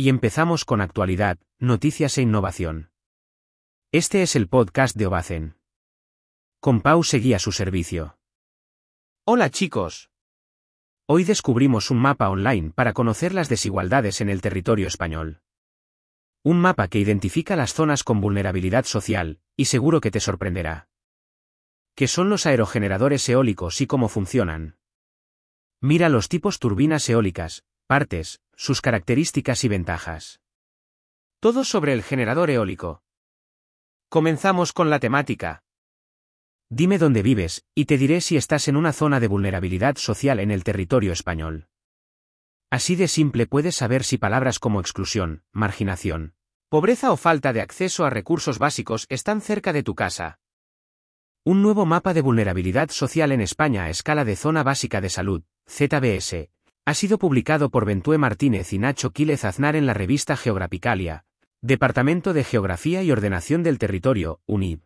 Y empezamos con actualidad, noticias e innovación. Este es el podcast de Obacen. Con Pau seguía su servicio. Hola chicos. Hoy descubrimos un mapa online para conocer las desigualdades en el territorio español. Un mapa que identifica las zonas con vulnerabilidad social, y seguro que te sorprenderá. ¿Qué son los aerogeneradores eólicos y cómo funcionan? Mira los tipos turbinas eólicas, partes, sus características y ventajas. Todo sobre el generador eólico. Comenzamos con la temática. Dime dónde vives, y te diré si estás en una zona de vulnerabilidad social en el territorio español. Así de simple puedes saber si palabras como exclusión, marginación, pobreza o falta de acceso a recursos básicos están cerca de tu casa. Un nuevo mapa de vulnerabilidad social en España a escala de Zona Básica de Salud, ZBS, ha sido publicado por Bentue Martínez y Nacho Quílez Aznar en la revista Geograficalia, Departamento de Geografía y Ordenación del Territorio, UNIB.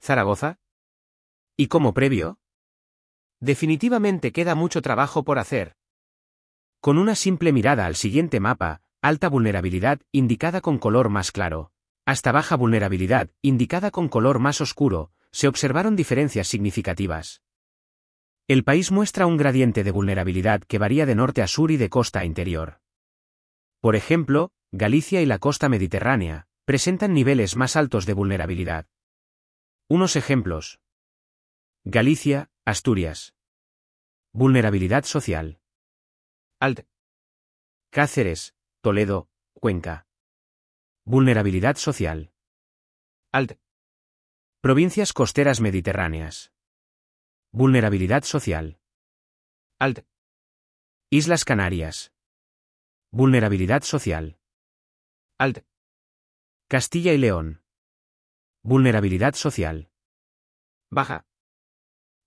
¿Zaragoza? ¿Y como previo? Definitivamente queda mucho trabajo por hacer. Con una simple mirada al siguiente mapa, alta vulnerabilidad, indicada con color más claro, hasta baja vulnerabilidad, indicada con color más oscuro, se observaron diferencias significativas. El país muestra un gradiente de vulnerabilidad que varía de norte a sur y de costa a interior. Por ejemplo, Galicia y la costa mediterránea presentan niveles más altos de vulnerabilidad. Unos ejemplos. Galicia, Asturias. Vulnerabilidad social. Alt. Cáceres, Toledo, Cuenca. Vulnerabilidad social. Alt. Provincias costeras mediterráneas. Vulnerabilidad social. Alt. Islas Canarias. Vulnerabilidad social. Alt. Castilla y León. Vulnerabilidad social. Baja.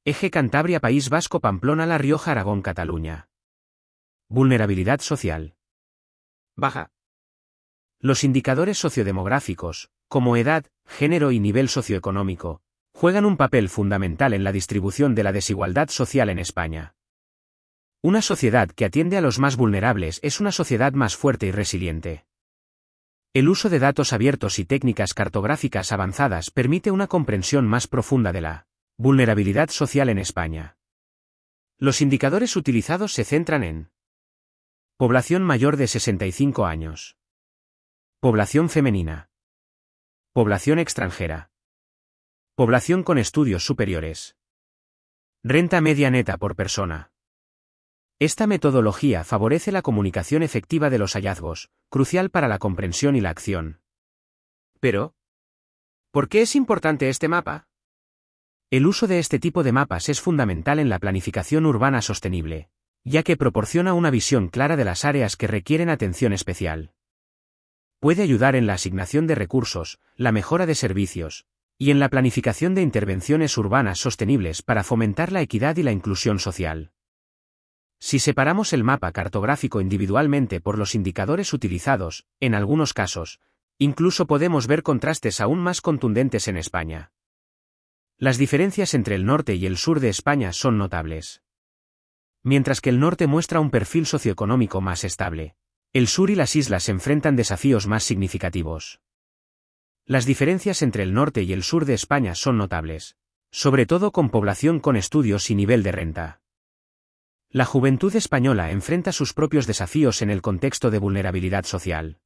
Eje Cantabria País Vasco Pamplona La Rioja Aragón Cataluña. Vulnerabilidad social. Baja. Los indicadores sociodemográficos, como edad, género y nivel socioeconómico, juegan un papel fundamental en la distribución de la desigualdad social en España. Una sociedad que atiende a los más vulnerables es una sociedad más fuerte y resiliente. El uso de datos abiertos y técnicas cartográficas avanzadas permite una comprensión más profunda de la vulnerabilidad social en España. Los indicadores utilizados se centran en población mayor de 65 años, población femenina, población extranjera, Población con estudios superiores. Renta media neta por persona. Esta metodología favorece la comunicación efectiva de los hallazgos, crucial para la comprensión y la acción. Pero, ¿por qué es importante este mapa? El uso de este tipo de mapas es fundamental en la planificación urbana sostenible, ya que proporciona una visión clara de las áreas que requieren atención especial. Puede ayudar en la asignación de recursos, la mejora de servicios, y en la planificación de intervenciones urbanas sostenibles para fomentar la equidad y la inclusión social. Si separamos el mapa cartográfico individualmente por los indicadores utilizados, en algunos casos, incluso podemos ver contrastes aún más contundentes en España. Las diferencias entre el norte y el sur de España son notables. Mientras que el norte muestra un perfil socioeconómico más estable, el sur y las islas enfrentan desafíos más significativos. Las diferencias entre el norte y el sur de España son notables, sobre todo con población con estudios y nivel de renta. La juventud española enfrenta sus propios desafíos en el contexto de vulnerabilidad social.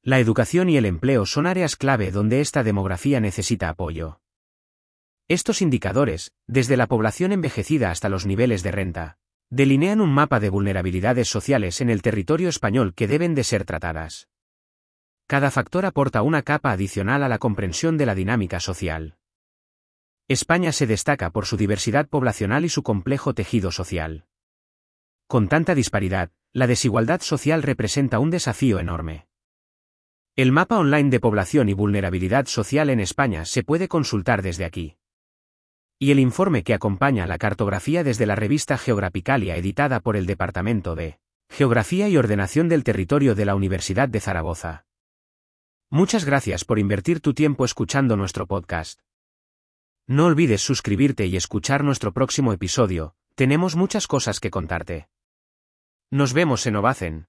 La educación y el empleo son áreas clave donde esta demografía necesita apoyo. Estos indicadores, desde la población envejecida hasta los niveles de renta, delinean un mapa de vulnerabilidades sociales en el territorio español que deben de ser tratadas. Cada factor aporta una capa adicional a la comprensión de la dinámica social. España se destaca por su diversidad poblacional y su complejo tejido social. Con tanta disparidad, la desigualdad social representa un desafío enorme. El mapa online de población y vulnerabilidad social en España se puede consultar desde aquí. Y el informe que acompaña la cartografía desde la revista Geograficalia editada por el Departamento de Geografía y Ordenación del Territorio de la Universidad de Zaragoza. Muchas gracias por invertir tu tiempo escuchando nuestro podcast. No olvides suscribirte y escuchar nuestro próximo episodio, tenemos muchas cosas que contarte. Nos vemos en Ovacen.